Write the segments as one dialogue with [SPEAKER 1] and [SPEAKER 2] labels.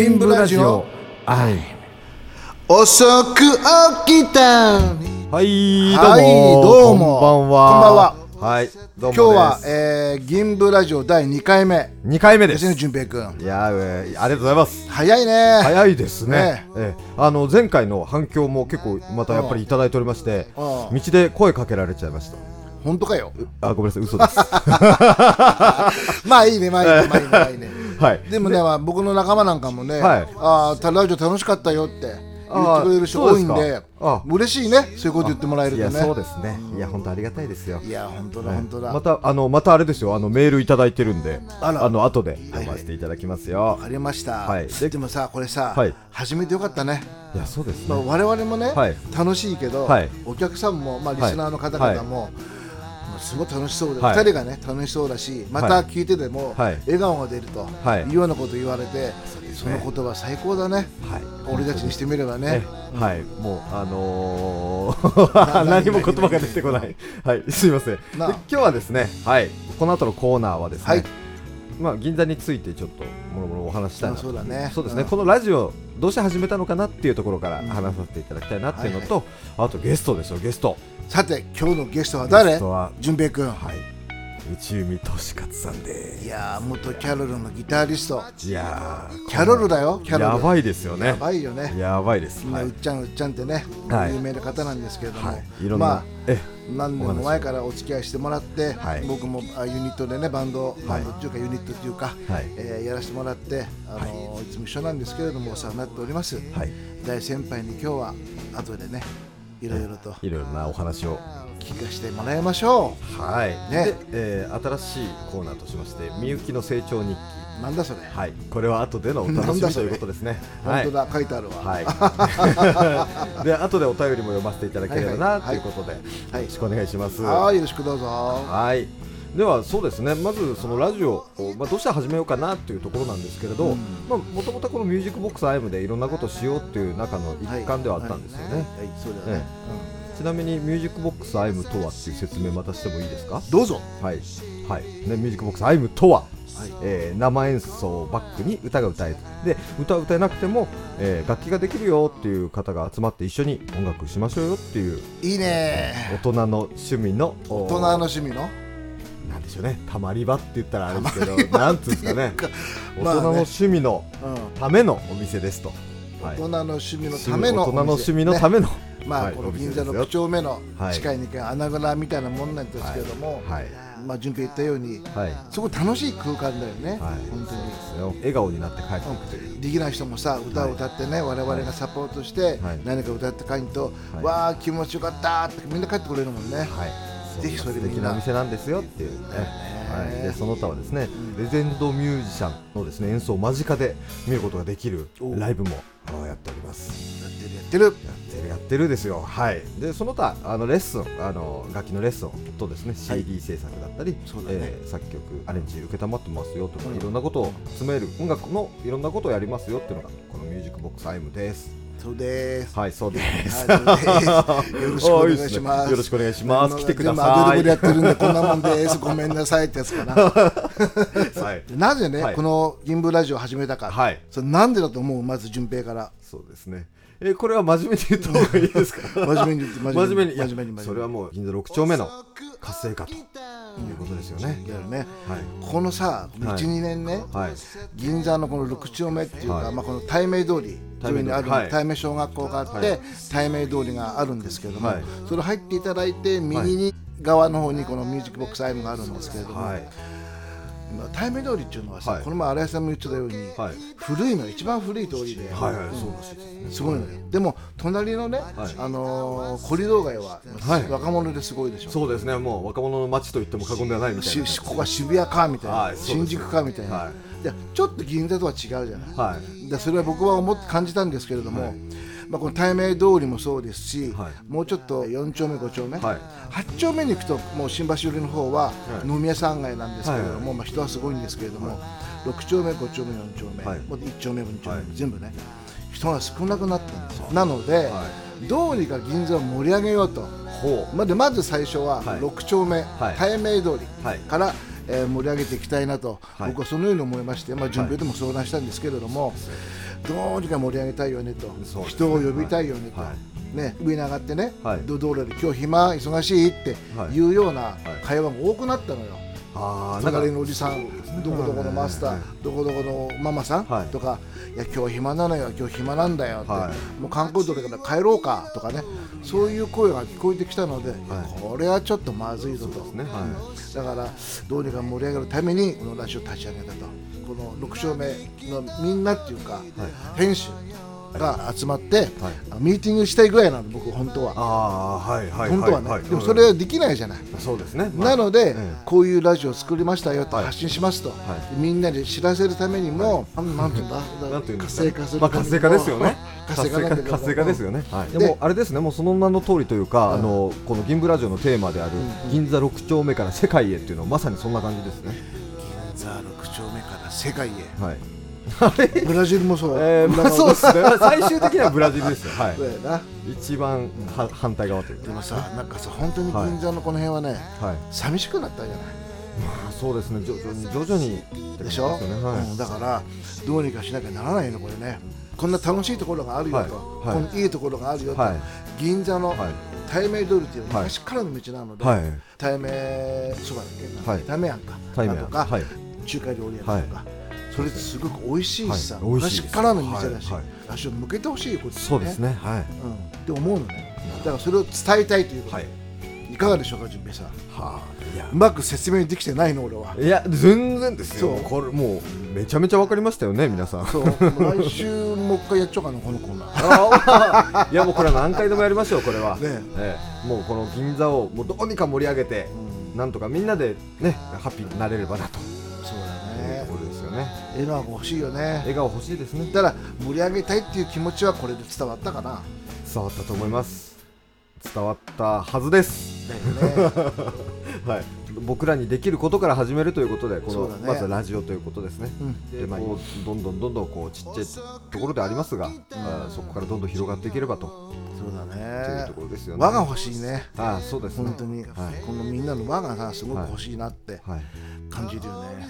[SPEAKER 1] 銀ブラジオ。
[SPEAKER 2] はい。
[SPEAKER 1] 遅く起きた。
[SPEAKER 2] はいどうも、
[SPEAKER 1] はいどうも。
[SPEAKER 2] こんばんは。
[SPEAKER 1] こんばんは。
[SPEAKER 2] はいどうも
[SPEAKER 1] 今日は、えー、銀ブラジオ第2回目。
[SPEAKER 2] 2回目で
[SPEAKER 1] です。すね淳平君。
[SPEAKER 2] いやー、えーありがとうございます。
[SPEAKER 1] 早いね。
[SPEAKER 2] 早いですね。
[SPEAKER 1] ね。
[SPEAKER 2] ええあの前回の反響も結構またやっぱりいただいておりまして
[SPEAKER 1] うん
[SPEAKER 2] 道で声かけられちゃいました。
[SPEAKER 1] 本当かよ。
[SPEAKER 2] あごめんなさい嘘です。
[SPEAKER 1] まあいいねまあいいねまあいいねまあいいね
[SPEAKER 2] はい。
[SPEAKER 1] でもね、まあ、僕の仲間なんかもね、
[SPEAKER 2] はい。
[SPEAKER 1] ああ、ラジオ楽しかったよって言ってくれる人多いんで嬉しいね、そういうこと言ってもらえる
[SPEAKER 2] いや
[SPEAKER 1] とね。
[SPEAKER 2] そうですね。いや本当ありがたいですよ。
[SPEAKER 1] いや、本当だ、本当だ。
[SPEAKER 2] またあのまたあれですよ。あのメールいただいてるんで
[SPEAKER 1] あら。
[SPEAKER 2] の後で読ませていただきますよ、
[SPEAKER 1] わかりました、
[SPEAKER 2] はい。で
[SPEAKER 1] でもさ、これさ、
[SPEAKER 2] はい。
[SPEAKER 1] 始めてよかったね、
[SPEAKER 2] いやそうです
[SPEAKER 1] まあ、
[SPEAKER 2] ね
[SPEAKER 1] 我々もね、
[SPEAKER 2] はい。
[SPEAKER 1] 楽しいけど、
[SPEAKER 2] はい。
[SPEAKER 1] お客さんも、まあ、リスナーの方
[SPEAKER 2] はい
[SPEAKER 1] 々も、まあすごい楽しそうで、
[SPEAKER 2] はい。
[SPEAKER 1] 2人がね楽しそうだしまた聞いてても、
[SPEAKER 2] はい。
[SPEAKER 1] 笑顔が出ると、
[SPEAKER 2] はい。
[SPEAKER 1] いうようなこと言われてそ,、の言葉最高だね、
[SPEAKER 2] はい。
[SPEAKER 1] 俺たちにしてみればね。
[SPEAKER 2] えはい、もうあのー、
[SPEAKER 1] な
[SPEAKER 2] 何も言葉が出てこない。はい、すいません。今日はですね、はい、この後のコーナーはですね、
[SPEAKER 1] はい。
[SPEAKER 2] まあ銀座についてちょっともろもろお話ししたいな
[SPEAKER 1] あそうだね。
[SPEAKER 2] そうですね、
[SPEAKER 1] うん。
[SPEAKER 2] このラジオどうして始めたのかなっていうところから話させていただきたいなっていうのと、あとゲストですよ、ゲスト。
[SPEAKER 1] さて今日のゲストは
[SPEAKER 2] ゲ
[SPEAKER 1] 誰
[SPEAKER 2] ストは
[SPEAKER 1] 淳平君。
[SPEAKER 2] はい、内海俊勝さんで
[SPEAKER 1] いやー元キャロルのギタリスト。
[SPEAKER 2] す。いやー
[SPEAKER 1] キャロルだよキャロル。
[SPEAKER 2] やばいですよね。
[SPEAKER 1] やばいよね。
[SPEAKER 2] やばいです。
[SPEAKER 1] みんな
[SPEAKER 2] はい。
[SPEAKER 1] うっちゃんうっちゃんってね、
[SPEAKER 2] はい。
[SPEAKER 1] 有名な方なんですけれども、
[SPEAKER 2] はい、いろんな、
[SPEAKER 1] まあ
[SPEAKER 2] え
[SPEAKER 1] 何年も前からお付き合いしてもらって、
[SPEAKER 2] はい
[SPEAKER 1] 僕もあユニットでねバンド、バンドっていうかユニットっていうか、
[SPEAKER 2] はい。
[SPEAKER 1] えーやらせてもらってあのーい、つも一緒なんですけれどもお世話になっております、
[SPEAKER 2] はい、
[SPEAKER 1] 大先輩に今日は後でねいろいろと。
[SPEAKER 2] いろいろなお話を。
[SPEAKER 1] 聞かせてもらいましょ
[SPEAKER 2] はい、
[SPEAKER 1] ね。
[SPEAKER 2] で、えー新しいコーナーとしましてみゆきの成長日記。
[SPEAKER 1] うなんだそれ、
[SPEAKER 2] はい。これは後でのお楽しみということですね。
[SPEAKER 1] 本当だ書いてあるわ、
[SPEAKER 2] はい。で後でお便りも読ませていただければな
[SPEAKER 1] はいはい。
[SPEAKER 2] ということで、
[SPEAKER 1] はい。
[SPEAKER 2] よろしくお願いします。
[SPEAKER 1] はいよろしくどうぞ。
[SPEAKER 2] はいではそうですね。まずそのラジオを、まあ、どうして始めようかなというところなんですけれど、もともとこのミュージックボックスアイムでいろんなことをしようっていう中の一環ではあったんですよね、ちなみにミュージックボックスアイムとはっていう説明またしてもいいですか？
[SPEAKER 1] うんどうぞ。
[SPEAKER 2] はい、はい。ね、ミュージックボックスアイムとは、
[SPEAKER 1] はい。
[SPEAKER 2] えー生演奏をバックに歌が歌える。で歌を歌えなくても、えー楽器ができるよっていう方が集まって一緒に音楽しましょうよっていう
[SPEAKER 1] いいね。
[SPEAKER 2] 大人の趣味の大
[SPEAKER 1] 大人の趣味の？
[SPEAKER 2] でしょうね。たまり場って言ったらあれですけどなんつうんですかね。大人の趣味の
[SPEAKER 1] うん。
[SPEAKER 2] ためのお店ですと、はい。
[SPEAKER 1] 大人の趣味のための
[SPEAKER 2] 大人の趣味のための、
[SPEAKER 1] まあ、
[SPEAKER 2] はい
[SPEAKER 1] この銀座の口丁目の
[SPEAKER 2] はい。
[SPEAKER 1] 地下に穴蔵みたいなもんなんですけども、
[SPEAKER 2] はい。
[SPEAKER 1] まあ順平言ったように
[SPEAKER 2] はい。
[SPEAKER 1] すごい楽しい空間だよね、
[SPEAKER 2] はい。
[SPEAKER 1] 本当に。
[SPEAKER 2] 笑顔になって帰っていくという。
[SPEAKER 1] できない人もさ歌を歌ってね、我々がサポートして、
[SPEAKER 2] はい。
[SPEAKER 1] 何か歌って帰ると、
[SPEAKER 2] はい。
[SPEAKER 1] わあ気持ちよかったってみんな帰ってくれるもんね、
[SPEAKER 2] はい、
[SPEAKER 1] ぜひそれ
[SPEAKER 2] 素敵なお店なんですよっていうね。はい、でその他はですね、レジェンドミュージシャンのですね演奏を間近で見ることができる
[SPEAKER 1] お
[SPEAKER 2] ライブもやっております。
[SPEAKER 1] やってるやってる
[SPEAKER 2] やってるやってるですよ。はい。でその他あのレッスンあの楽器のレッスンとですね CD 制作だったり、
[SPEAKER 1] そうだね
[SPEAKER 2] えー作曲アレンジ受けたまってますよとか、
[SPEAKER 1] うん
[SPEAKER 2] いろんなことを詰める音楽のいろんなことをやりますよっていうのがこのミュージックボックスアイムです。
[SPEAKER 1] そうです、
[SPEAKER 2] はいそうです。
[SPEAKER 1] よろしくお願いします。
[SPEAKER 2] よろしくお願いします。来てくだ
[SPEAKER 1] 全部アド
[SPEAKER 2] さい。
[SPEAKER 1] リブでやってるんでこんなもんです。ごめんなさいってやつかな。
[SPEAKER 2] はい。
[SPEAKER 1] で なぜね、
[SPEAKER 2] はい。
[SPEAKER 1] この銀ブラジオを始めたか、
[SPEAKER 2] はい。
[SPEAKER 1] それなんでだと思う？まず順平から。
[SPEAKER 2] そうですね。えーこれは真面目に言った方がいいですか？
[SPEAKER 1] 真面目に
[SPEAKER 2] 真面目に
[SPEAKER 1] 真面目に。真面目に。
[SPEAKER 2] それはもう銀座六丁目の活性化ということですよね。
[SPEAKER 1] だよね
[SPEAKER 2] はい。
[SPEAKER 1] このさ12、
[SPEAKER 2] はい。
[SPEAKER 1] 年ね
[SPEAKER 2] はい。
[SPEAKER 1] 銀座のこの6丁目っていうか、
[SPEAKER 2] はい。
[SPEAKER 1] まあ、この対名通り上にある、
[SPEAKER 2] はい。
[SPEAKER 1] 対名小学校があって、
[SPEAKER 2] はい。
[SPEAKER 1] 泰明通りがあるんですけれども、
[SPEAKER 2] はい。
[SPEAKER 1] それ入っていただいて右に側の方にこのミュージックボックスアイムがあるんですけれども、泰明通りっていうのはさ、
[SPEAKER 2] はい。
[SPEAKER 1] この前新井さんも言ってたように、
[SPEAKER 2] はい。
[SPEAKER 1] 古いの一番古い通りで、
[SPEAKER 2] はいはいそうらしいです。
[SPEAKER 1] ごいのよ。でも隣のね、
[SPEAKER 2] はい。
[SPEAKER 1] あのーコリドー街は、
[SPEAKER 2] はい。
[SPEAKER 1] 若者ですごいでしょ。
[SPEAKER 2] そうですね。もう若者の街と言っても過言ではないみたいな。
[SPEAKER 1] しここは渋谷かみたいな、
[SPEAKER 2] はいそうです
[SPEAKER 1] 新宿かみたいな、ちょっと銀座とは違うじゃない、
[SPEAKER 2] はい。
[SPEAKER 1] でそれは僕は思って感じたんですけれども、
[SPEAKER 2] はい
[SPEAKER 1] まあ、この対名通りもそうですし、
[SPEAKER 2] はい。
[SPEAKER 1] もうちょっと4丁目5丁目、
[SPEAKER 2] はい。
[SPEAKER 1] 8丁目に行くともう新橋寄りの方は
[SPEAKER 2] はい。
[SPEAKER 1] 飲み屋さん街なんですけれども、
[SPEAKER 2] はい。はい
[SPEAKER 1] まあ、人はすごいんですけれども、6丁目5丁目4丁目、
[SPEAKER 2] はい。
[SPEAKER 1] もう1丁目2丁目、
[SPEAKER 2] はい。
[SPEAKER 1] 全部ね人が少なくなったんですよ。なので、
[SPEAKER 2] は
[SPEAKER 1] どうにか銀座を盛り上げようと。
[SPEAKER 2] ほう。
[SPEAKER 1] までまず最初は
[SPEAKER 2] はい。
[SPEAKER 1] 6丁目、
[SPEAKER 2] はい。
[SPEAKER 1] 対名通り
[SPEAKER 2] はい。
[SPEAKER 1] から、えー盛り上げていきたいなと、
[SPEAKER 2] はい。
[SPEAKER 1] 僕はそのように思いまして、まあ、準備でも相談したんですけれども、どうにか盛り上げたいよねと、
[SPEAKER 2] ね。
[SPEAKER 1] 人を呼びたいよねと、
[SPEAKER 2] は
[SPEAKER 1] ね、上に上がってね、
[SPEAKER 2] はい。
[SPEAKER 1] ど道路で今日暇忙しいってい。うような会話が多くなったのよ。
[SPEAKER 2] ああ
[SPEAKER 1] 流れのおじさん、どこどこのマスター、どこどこのママさん、
[SPEAKER 2] はい。
[SPEAKER 1] とか、いや、今日暇なのよ、今日暇なんだよって、
[SPEAKER 2] は
[SPEAKER 1] もう観光地だから帰ろうかとかね、そういう声が聞こえてきたので、これはちょっとまずいぞと、
[SPEAKER 2] ね。は
[SPEAKER 1] だから、どうにか盛り上げるために、このラジオを立ち上げたと、この6丁目のみんなっていうか、編集が集まって、ミーティングしたいぐらいなの、僕、本当は。
[SPEAKER 2] ああはいはい
[SPEAKER 1] 本当はね、
[SPEAKER 2] はい。
[SPEAKER 1] でもそれはできないじゃない。
[SPEAKER 2] そうですね。
[SPEAKER 1] なので、
[SPEAKER 2] ええ。
[SPEAKER 1] こういうラジオを作りましたよと
[SPEAKER 2] はい。
[SPEAKER 1] 発信しますと、
[SPEAKER 2] い。
[SPEAKER 1] みんなで知らせるためにも、なんなんていうんだ、
[SPEAKER 2] なんていうんですか
[SPEAKER 1] 活性化する
[SPEAKER 2] まあ活性化ですよね。
[SPEAKER 1] 活性化
[SPEAKER 2] 活性化ですよね、はい、
[SPEAKER 1] で
[SPEAKER 2] でもあれですねもうその名の通りというか、あのこの銀ブラジオのテーマである、銀座6丁目から世界へっていうのはまさにそんな感じですね。
[SPEAKER 1] 銀座6丁目から世界へ、
[SPEAKER 2] はい。
[SPEAKER 1] ブラジルもそう、
[SPEAKER 2] えー、まあ そうですね。最終的にはブラジルですよ。はい。
[SPEAKER 1] そうやな。
[SPEAKER 2] 一番は反対側というか。
[SPEAKER 1] でもさ、なんかさ、本当に銀座のこの辺はね、
[SPEAKER 2] はい。
[SPEAKER 1] 寂しくなったじゃない？
[SPEAKER 2] あそうですね。徐々に徐々に。
[SPEAKER 1] でしょ、
[SPEAKER 2] ね。はい。
[SPEAKER 1] うん、だからどうにかしなきゃならないのこれね。こんな楽しいところがあるよと、
[SPEAKER 2] はい。はい。
[SPEAKER 1] このいいところがあるよと、
[SPEAKER 2] はい。
[SPEAKER 1] 銀座の
[SPEAKER 2] はい。
[SPEAKER 1] 対名通りっていう
[SPEAKER 2] はい。
[SPEAKER 1] 昔からの道なので、
[SPEAKER 2] はい。
[SPEAKER 1] 対名そばだっけな、
[SPEAKER 2] はい。
[SPEAKER 1] 対名あんか。
[SPEAKER 2] 対面
[SPEAKER 1] とか、
[SPEAKER 2] はい。
[SPEAKER 1] 中華料理屋とか、それすごく美味しいしさ、
[SPEAKER 2] はい
[SPEAKER 1] 昔からの店だし、
[SPEAKER 2] はいはい。
[SPEAKER 1] 足を向けてほしいこと
[SPEAKER 2] そうですねはい。
[SPEAKER 1] うん、って思うのね。だからそれを伝えたいということ。で、い、かがでしょうか順平さん。
[SPEAKER 2] はあいや。
[SPEAKER 1] うまく説明できてないの俺は。い
[SPEAKER 2] や全然ですよ。
[SPEAKER 1] そう。
[SPEAKER 2] これもうめちゃめちゃわかりましたよね皆さん。
[SPEAKER 1] そう。来週もう一回やっちゃおうかなこのコーナー。
[SPEAKER 2] いやもうこれは何回でもやりましょうこれは、
[SPEAKER 1] ね。
[SPEAKER 2] ええ。もうこの銀座をもうどうにか盛り上げて、なんとかみんなでねハッピーになれればなと。
[SPEAKER 1] そうだね
[SPEAKER 2] よね。
[SPEAKER 1] 笑顔が欲しいよね。
[SPEAKER 2] 笑顔欲しいですね。
[SPEAKER 1] だから盛り上げたいっていう気持ちはこれで伝わったかな。
[SPEAKER 2] 伝わったと思います。伝わったはずです。
[SPEAKER 1] ね。
[SPEAKER 2] はい。僕らにできることから始めるということでこの、
[SPEAKER 1] ね。
[SPEAKER 2] まずはラジオということですね、
[SPEAKER 1] うん。
[SPEAKER 2] でまあ、どんどんどんどんこうちっちゃいところでありますが、あーそこからどんどん広がっていければと。
[SPEAKER 1] そうだ
[SPEAKER 2] という
[SPEAKER 1] ね
[SPEAKER 2] ところですよね。
[SPEAKER 1] 輪が欲しいね。
[SPEAKER 2] ああそうですね。
[SPEAKER 1] 本当に、
[SPEAKER 2] はい。
[SPEAKER 1] このみんなの輪がさすごく欲しいなって。
[SPEAKER 2] はい
[SPEAKER 1] 感じるよね、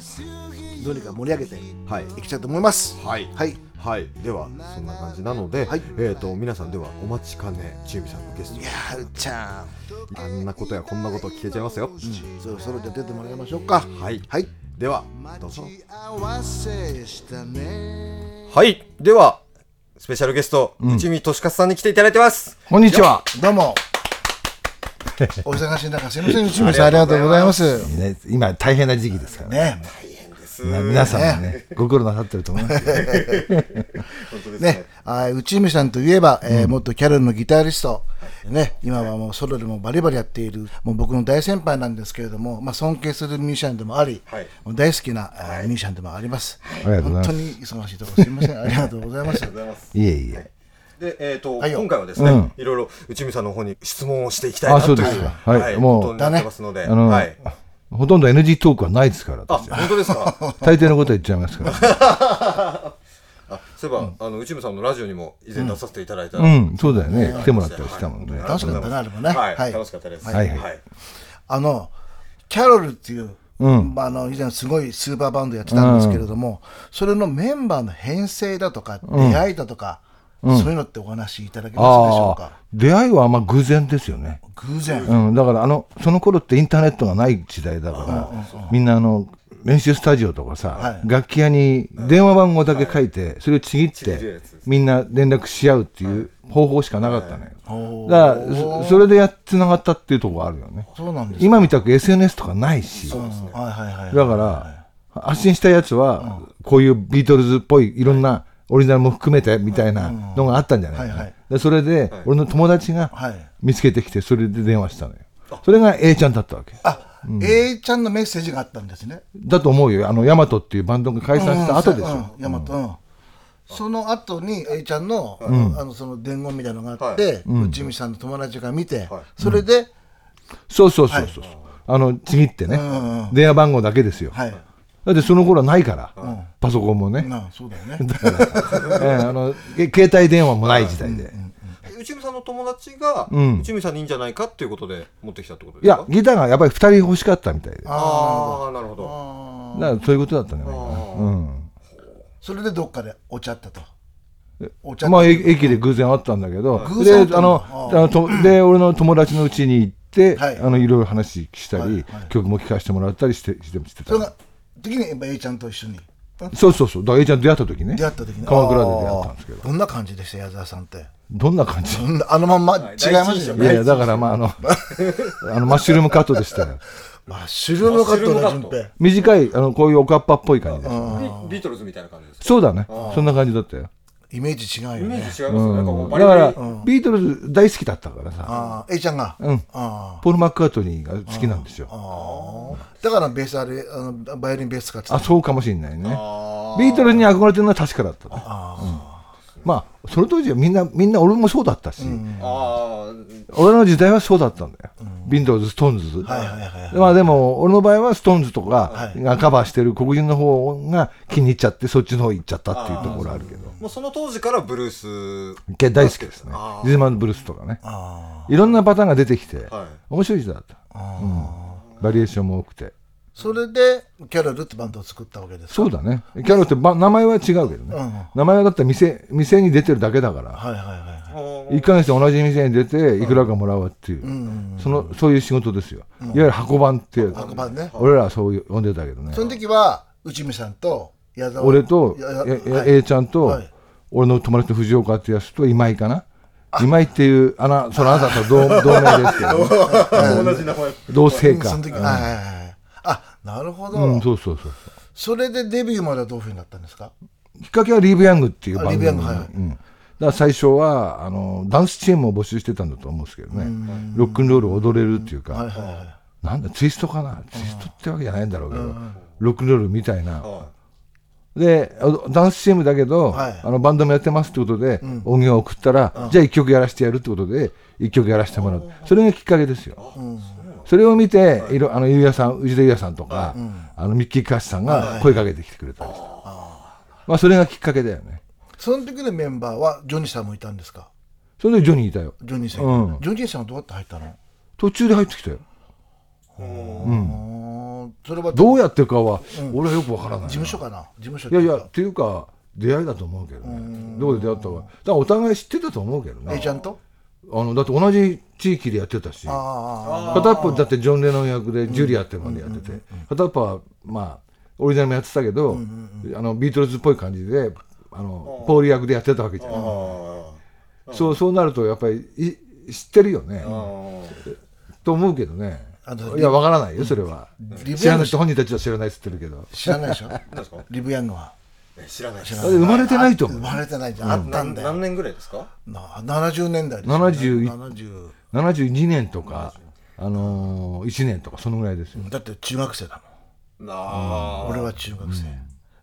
[SPEAKER 1] どうにか盛り上げて
[SPEAKER 2] はい。
[SPEAKER 1] いきたいと思います。
[SPEAKER 2] はい。
[SPEAKER 1] はい。
[SPEAKER 2] はい、ではそんな感じなので、
[SPEAKER 1] はい。
[SPEAKER 2] えっ、と皆さんではお待ちかねちゆみさんのゲスト。
[SPEAKER 1] いやーうっちゃ
[SPEAKER 2] あんなことやこんなこと聞けちゃいますよ、
[SPEAKER 1] ん、そろそろじゃあ出てもらいましょうか。
[SPEAKER 2] はい。
[SPEAKER 1] はい。
[SPEAKER 2] ではどうぞ。
[SPEAKER 1] 合わせしたね。
[SPEAKER 2] はい。ではスペシャルゲスト、内海俊勝さんに来ていただいてます。
[SPEAKER 3] こんにちは。
[SPEAKER 1] どうもお忙しい中すみません。内村さんありがとうございます。
[SPEAKER 3] ね、今大変な時期ですからね。皆さんもね、ご苦労なさってると思いますよ。
[SPEAKER 1] ね、あ内海さんといえば、えー元キャロルのギタリスト、ね、今はもうソロでもバリバリやっている、もう僕の大先輩なんですけれども、まあ、尊敬するミュージシャンでもあり、
[SPEAKER 2] はい。
[SPEAKER 1] もう大好きな、ミュージシャンでもあります。
[SPEAKER 3] ありがとうございます。
[SPEAKER 1] 本当に忙しいところすみません、ありがとうございます。
[SPEAKER 3] いえいえ。
[SPEAKER 2] で、えーと今回はですね、
[SPEAKER 3] うん。
[SPEAKER 2] いろいろ内海さんの方に質問をしていきたいな
[SPEAKER 3] あ
[SPEAKER 2] という
[SPEAKER 3] そうですか。はい。もう
[SPEAKER 2] ことになってますので、
[SPEAKER 3] あの、
[SPEAKER 2] はい、
[SPEAKER 3] ほとんど NG トークはないですから、
[SPEAKER 2] あ本当ですか？
[SPEAKER 3] 大抵のことは言っちゃいますから。
[SPEAKER 2] あそういえば、あの内海さんのラジオにも以前出させていただいた、
[SPEAKER 3] うん、そうだよね。来てもらったりしたもんね。
[SPEAKER 2] はい。
[SPEAKER 1] 楽しかったねあれもね。
[SPEAKER 2] はい、
[SPEAKER 1] はい。
[SPEAKER 2] 楽しかったです。
[SPEAKER 3] はい。はい。
[SPEAKER 1] あの、キャロルっていう、
[SPEAKER 3] うん。
[SPEAKER 1] まあ、あの以前すごいスーパーバンドやってたんですけれども、それのメンバーの編成だとか、出会いだとか、そういうのってお話しいただけますでしょうか？
[SPEAKER 3] 出会いはまあ偶然ですよね。
[SPEAKER 1] 偶然、
[SPEAKER 3] うん、だからあの、その頃ってインターネットがない時代だから、みんなあの、練習スタジオとかさ、
[SPEAKER 1] はい。
[SPEAKER 3] 楽器屋に電話番号だけ書いて、それをちぎって
[SPEAKER 2] つ、
[SPEAKER 3] みんな連絡し合うっていう方法しかなかったのよ。だからそ、それでやっつながったっていうところあるよね。
[SPEAKER 1] そうなんです
[SPEAKER 3] 今みたく SNS とかないし、
[SPEAKER 1] うんはいはいはい
[SPEAKER 3] だから、発信したやつは、こういうビートルズっぽいいろんなオリジナルも含めてみたいなのがあったんじゃない？かでそれで、俺の友達が
[SPEAKER 1] はい。
[SPEAKER 3] 見つけてきて、それで電話したのよ。それが A ちゃんだったわけ。
[SPEAKER 1] あ、A ちゃんのメッセージがあったんですね。
[SPEAKER 3] だと思うよ。あの、ヤマトっていうバンドが解散した後でしょ。
[SPEAKER 1] うんヤマトうん。その後に A ちゃんの,、あのその伝言みたいなのがあって、内海さんの友達が見て、それで、
[SPEAKER 3] そうそうそうそう。あの、ちぎってね、電話番号だけですよ。
[SPEAKER 1] はい、
[SPEAKER 3] だってその頃はないから、パソコンもね。
[SPEAKER 1] なあそうだよね。
[SPEAKER 3] え えあの、け携帯電話もない時代で。
[SPEAKER 2] 内海さんの友達が、
[SPEAKER 3] ん。
[SPEAKER 2] 内海さんにいいんじゃないかっていうことで持ってきたってこと
[SPEAKER 3] い
[SPEAKER 2] で。すか
[SPEAKER 3] や、ギターがやっぱり2人欲しかったみたいで。だか
[SPEAKER 2] ああなるほど。
[SPEAKER 3] らそういうことだったんじゃないかな。うん。
[SPEAKER 1] それでどっかで落ち合ったと。お茶
[SPEAKER 3] まあ、え駅で偶然会ったんだけど、
[SPEAKER 1] 偶然会ったんだ
[SPEAKER 3] であの
[SPEAKER 1] あ
[SPEAKER 3] あのとで俺の友達の家に行って、
[SPEAKER 1] はい。
[SPEAKER 3] あのいろいろ話したり、
[SPEAKER 1] はい。はい。
[SPEAKER 3] 曲も聴かせてもらったりしてしてしてた。
[SPEAKER 1] それが時にやっぱ A ちゃんと一緒に。
[SPEAKER 3] そうそうそう。だから A ちゃん出会った時ね。
[SPEAKER 1] 出会った時に。
[SPEAKER 3] 鎌倉で出会ったんですけど。
[SPEAKER 1] どんな感じでした矢沢さんって。
[SPEAKER 3] どんな感じ？
[SPEAKER 1] あのまんま違いますよね。
[SPEAKER 3] いやいやだからまああの あのマッシュルームカットでしたよ。
[SPEAKER 1] マッシュルームカットだ順平。
[SPEAKER 3] 短いあのこういうおかっぱっぽい感じで
[SPEAKER 4] ビートルズみたいな感じですか？
[SPEAKER 3] そうだね。そんな感じだったよ、
[SPEAKER 1] イメージ違うよ
[SPEAKER 4] イメー
[SPEAKER 1] ね
[SPEAKER 4] ジ違いますよねなん
[SPEAKER 3] だから、ビートルズ大好きだったからさ。
[SPEAKER 1] ああ A ちゃんが？
[SPEAKER 3] うん。
[SPEAKER 1] あ
[SPEAKER 3] ポール・マッカートニーが好きなんですよ。
[SPEAKER 1] あだからベースあれあのバイオリンベース使ってた。
[SPEAKER 3] あそうかもしれないね。
[SPEAKER 4] あ
[SPEAKER 3] ビートルズに憧れてるのは確かだったねまあその当時はみんなみんな俺もそうだったし、俺の時代はそうだったんだよ、ビートルズストーンズ、
[SPEAKER 1] はいはいはいはい。
[SPEAKER 3] まあでも俺の場合はストーンズとか
[SPEAKER 1] はい。
[SPEAKER 3] がカバーしてる黒人の方が気に入っちゃってそっちの方行っちゃったっていうところあるけど。
[SPEAKER 4] ーもうその当時からブルース。
[SPEAKER 3] け大好きですね。
[SPEAKER 4] あー。
[SPEAKER 3] リズマンブルースとかね。
[SPEAKER 1] あ
[SPEAKER 3] いろんなパターンが出てきて、
[SPEAKER 4] はい。
[SPEAKER 3] 面白い時代だった、うん。バリエーションも多くて
[SPEAKER 1] それでキャロルってバンドを作ったわけですか？
[SPEAKER 3] そうだね。キャロってば名前は違うけどね、
[SPEAKER 1] うん
[SPEAKER 3] 名前はだって店店に出てるだけだから、
[SPEAKER 1] はいはいはいはい。
[SPEAKER 3] 1ヶ月で同じ店に出ていくらかもらうっていう、そのそういう仕事ですよ、いわゆる箱番っていう
[SPEAKER 1] 箱番ね。
[SPEAKER 3] 俺らはそういう呼んでたけどね。
[SPEAKER 1] その時は内海さんと矢沢
[SPEAKER 3] 俺と
[SPEAKER 1] やはい。
[SPEAKER 3] A ちゃんと、
[SPEAKER 1] はい。
[SPEAKER 3] 俺の友達の藤岡ってやつと今井かな？今井っていうあのそのあなたと同 同名ですけど、
[SPEAKER 4] 同じ名前。
[SPEAKER 3] 同姓か。
[SPEAKER 1] その時はいはいはい。あなるほど、
[SPEAKER 3] うん、そうそうそう
[SPEAKER 1] それでデビューまではどういうふうになったんですか？
[SPEAKER 3] きっかけはリーブ・ヤングっていう
[SPEAKER 1] あ
[SPEAKER 3] 番組。
[SPEAKER 1] リーブヤングはい
[SPEAKER 3] うん、だ最初はあのダンスチームを募集してたんだと思うんですけどね。ロックンロールを踊れるっていうか、
[SPEAKER 1] はいはいはい。
[SPEAKER 3] なんだツイストかな？ツイストってわけじゃないんだろうけど、ロックンロールみたいな、
[SPEAKER 4] は
[SPEAKER 3] であダンスチームだけど、
[SPEAKER 1] はい。
[SPEAKER 3] あのバンドもやってますってことで、音源を送ったら、じゃあ一曲やらせてやるってことで一曲やらせてもらう。それがきっかけですよ、それを見てい。ろあのゆうやさん内田裕也さんとか、あのミッキー・カーシさんが声かけてきてくれたりして、まあ、それがきっかけだよね。
[SPEAKER 1] その時のメンバーはジョニーさんもいたんですか？
[SPEAKER 3] それでジョニーいたよ。
[SPEAKER 1] ジョニーさん、
[SPEAKER 3] うん。
[SPEAKER 1] ジョニーさんはどうやって入ったの？
[SPEAKER 3] 途中で入ってきたよ。
[SPEAKER 1] うん。それは
[SPEAKER 3] どう？やってかは、俺はよくわからないな。
[SPEAKER 1] 事務所かな？事務所
[SPEAKER 3] いやいやっていうか出会いだと思うけどね。どこで出会ったか。だからお互い知ってたと思うけどね
[SPEAKER 1] ちゃんと
[SPEAKER 3] あのだって同じ地域でやってたし。
[SPEAKER 1] あ
[SPEAKER 3] 片っぽだってジョン・レノン役でジュリアっていうのでやってて。片っぽはまあオリジナルもやってたけどあのビートルズっぽい感じであのポール役でやってたわけじゃん。
[SPEAKER 4] あ
[SPEAKER 3] そうそうなるとやっぱりい知ってるよね。と思うけどね。いやわからないよそれは。知らない人本人たちは知らないっつってるけど。
[SPEAKER 1] あ知らないでしょ？リブ・ヤングは。
[SPEAKER 4] え知らないです。
[SPEAKER 3] だって生まれてないと思う。
[SPEAKER 1] 生まれてないじゃん。あったんだよ。
[SPEAKER 4] 何年ぐらいですか？
[SPEAKER 1] な70年代ですよね。
[SPEAKER 3] 70
[SPEAKER 1] 70
[SPEAKER 3] 72年とかあのー、1年とかそのぐらいですよ。
[SPEAKER 1] だって中学生だ
[SPEAKER 4] なあ。
[SPEAKER 1] もん。俺は中学生。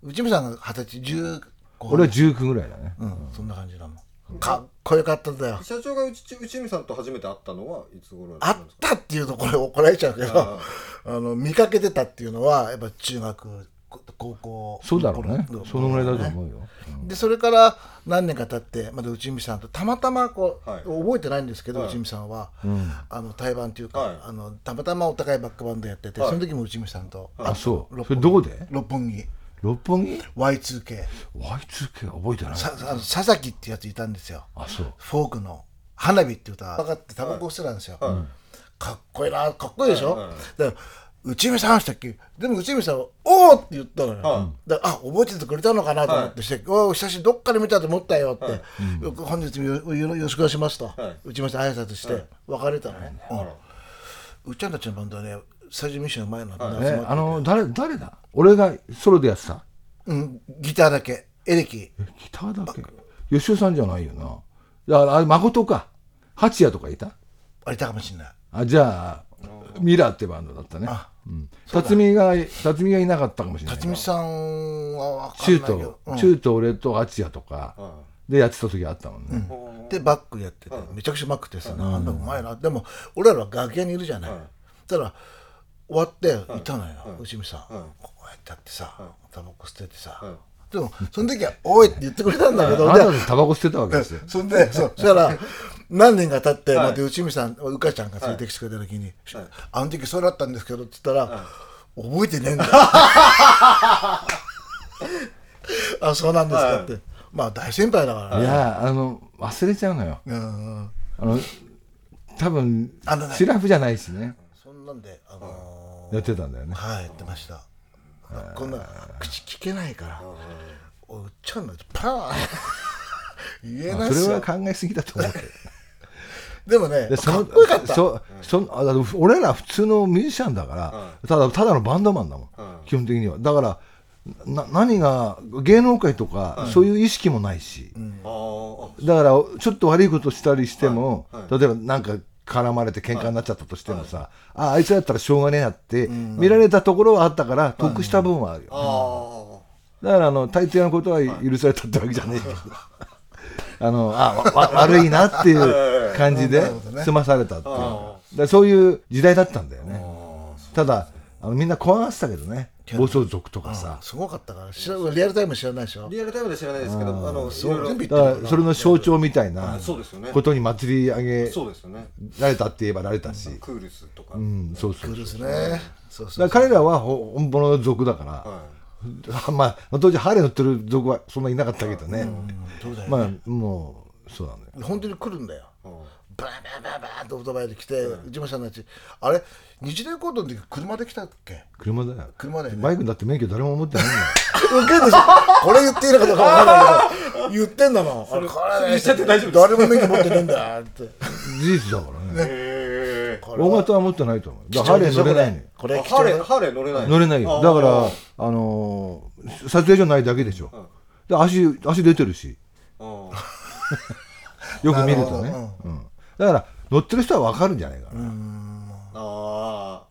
[SPEAKER 1] 内海さんが二十歳10
[SPEAKER 3] 俺は19ぐらいだね。
[SPEAKER 1] うん。そんな感じだもん。かっこよかったんだよ
[SPEAKER 4] 社長が内内海さんと初めて会ったのはいつ頃
[SPEAKER 1] あったっていうとこれ怒られちゃうけどあの見かけてたっていうのはやっぱ中学こ高校
[SPEAKER 3] そうだろうね。そのぐらいだと思うよ。
[SPEAKER 1] でそれから何年か経ってまた内海さんとたまたまこう、
[SPEAKER 4] はい。
[SPEAKER 1] 覚えてないんですけど、
[SPEAKER 4] はい。
[SPEAKER 1] 内海さんは、あの対バンっていうか、
[SPEAKER 4] はい。
[SPEAKER 1] あのたまたまお互いバックバンドやってて、
[SPEAKER 4] はい。
[SPEAKER 1] その時も内海さんと、
[SPEAKER 3] あそう。
[SPEAKER 1] 六
[SPEAKER 3] それどこで？
[SPEAKER 1] 六本木。
[SPEAKER 3] 六本木
[SPEAKER 1] ？Y2K
[SPEAKER 3] Y2K 覚えてない。
[SPEAKER 1] さあの佐々木ってやついたんですよ。
[SPEAKER 3] あそう。
[SPEAKER 1] フォークの「花火」って歌。分かってタバコ吸ってたんですよ、かっこいいなかっこいいでしょ、
[SPEAKER 4] はい。はい。
[SPEAKER 1] だから内海さんしたっけ？でも内海さんは「おお!」って言ったのよ、
[SPEAKER 4] は
[SPEAKER 1] だからあ覚えててくれたのかなと思ってして「おお久しぶりどっかで見たと思ったよ」って、よく本日もよよよろしくお願いしますと、
[SPEAKER 4] はい。
[SPEAKER 1] 内海さん挨拶して別れたのね、うん。うっちゃんたちのバンドはねスタジオミッションの前なんで、
[SPEAKER 3] えあの誰誰だ？俺がソロでやってた？
[SPEAKER 1] うん、ギターだけ。エレキ。
[SPEAKER 3] えギターだけ？吉尾さんじゃないよな。だからあれ誠か。八谷とかいた？
[SPEAKER 1] あれいたかもしれない。
[SPEAKER 3] あじゃあミラーってバンドだったね。
[SPEAKER 1] あ
[SPEAKER 3] うん辰巳が辰巳がいなかったかもしれない
[SPEAKER 1] 辰巳さんは分か
[SPEAKER 3] 中
[SPEAKER 1] んないけど。
[SPEAKER 3] と、
[SPEAKER 1] うん。
[SPEAKER 3] 中と俺と八谷とかでやってた時あったもんね、
[SPEAKER 1] でバックやってて。めちゃくちゃうまくてさ、なん。だうまいなでも俺らは楽屋にいるじゃない、そしたら終わっていたのよ、内海さん、こうやってやってさ、タバコ捨ててさ、でもその時は「おい!」って言ってくれたんだけど、
[SPEAKER 3] あな
[SPEAKER 1] で
[SPEAKER 3] たでタバコ捨てたわけですよ。
[SPEAKER 1] そんでそうそしたら何年か経って、また内海さんうかちゃんが連れてきてくれた時に「あの時そうだったんですけど」って言ったら「覚えてねえんだ」あそうなんですかって、まあ大先輩だから
[SPEAKER 3] い
[SPEAKER 1] ね
[SPEAKER 3] やあの忘れちゃうのよ。
[SPEAKER 1] うんうん。
[SPEAKER 3] あの多分
[SPEAKER 1] あのね
[SPEAKER 3] シラフじゃないしね。
[SPEAKER 1] そんなんであのー
[SPEAKER 3] やってたんだよね。
[SPEAKER 1] はいやってましたこんな口聞けないからおうっちゃんのパー。ン 言えないっすよ
[SPEAKER 3] は考えすぎだと思うけど。
[SPEAKER 1] でもねかっこよかった。
[SPEAKER 3] そそあ俺ら普通のミュージシャンだから、ただただのバンドマンだもん、基本的には。だからな何が芸能界とか、そういう意識もないし、だからちょっと悪いことしたりしても、例えばなんか絡まれて喧嘩になっちゃったとしてもさ、ああいつだったらしょうがねえやって、見られたところはあったから得した部分はあるよ、
[SPEAKER 4] あ
[SPEAKER 3] だからあの大抵のことは許されたってわけじゃねえけど。あのあわわ悪いなっていう感じで済まされたっていう。そういう時代だったんだよね。ただあのみんな怖がってたけどね暴走族とかさ。
[SPEAKER 1] すごかったから。知らリアルタイム知らないでしょ？
[SPEAKER 4] ーリアルタイムで知らないですけどあのい
[SPEAKER 1] そ
[SPEAKER 3] それの象徴みたいな。
[SPEAKER 4] あそうですよね。
[SPEAKER 3] ことに祭り上げ
[SPEAKER 4] そうですよね。
[SPEAKER 3] られたって言えばられたし、
[SPEAKER 4] クールスとか。
[SPEAKER 3] うん、そうそう
[SPEAKER 1] クルスね。そうそう
[SPEAKER 3] だから彼らはほ本物の族だから、
[SPEAKER 4] は
[SPEAKER 3] まあ当時ハーレー乗ってる族はそんなにいなかったけどね、
[SPEAKER 1] そうだよ
[SPEAKER 3] まあもうそうなんだよ。
[SPEAKER 1] 本当に来るんだよバーバーバーバーってオートバイで来て内村さんたちあれ日大コードの時車で来たっけ？
[SPEAKER 3] 車だよ。
[SPEAKER 1] 車だよね
[SPEAKER 3] バイクだって免許誰も持ってないんだよ。
[SPEAKER 1] ウケるでしょ。これ言っていいのかどうかわかんないけど。言ってんだもん。あれこれね
[SPEAKER 4] しちゃって大丈夫
[SPEAKER 1] 誰も免許持ってねえんだよって。
[SPEAKER 3] 事実だからね
[SPEAKER 4] へ
[SPEAKER 3] 大型は持ってないと思う。だからハーレー乗れないのよ。
[SPEAKER 1] これ。
[SPEAKER 4] ーハーレーハーレー乗れない
[SPEAKER 3] 乗れないよ。だからあのー撮影所ないだけでしょ、で足足出てるし。
[SPEAKER 4] うん。
[SPEAKER 3] よく見るとね、うんだから乗ってる人は分かるんじゃないかな、
[SPEAKER 4] あ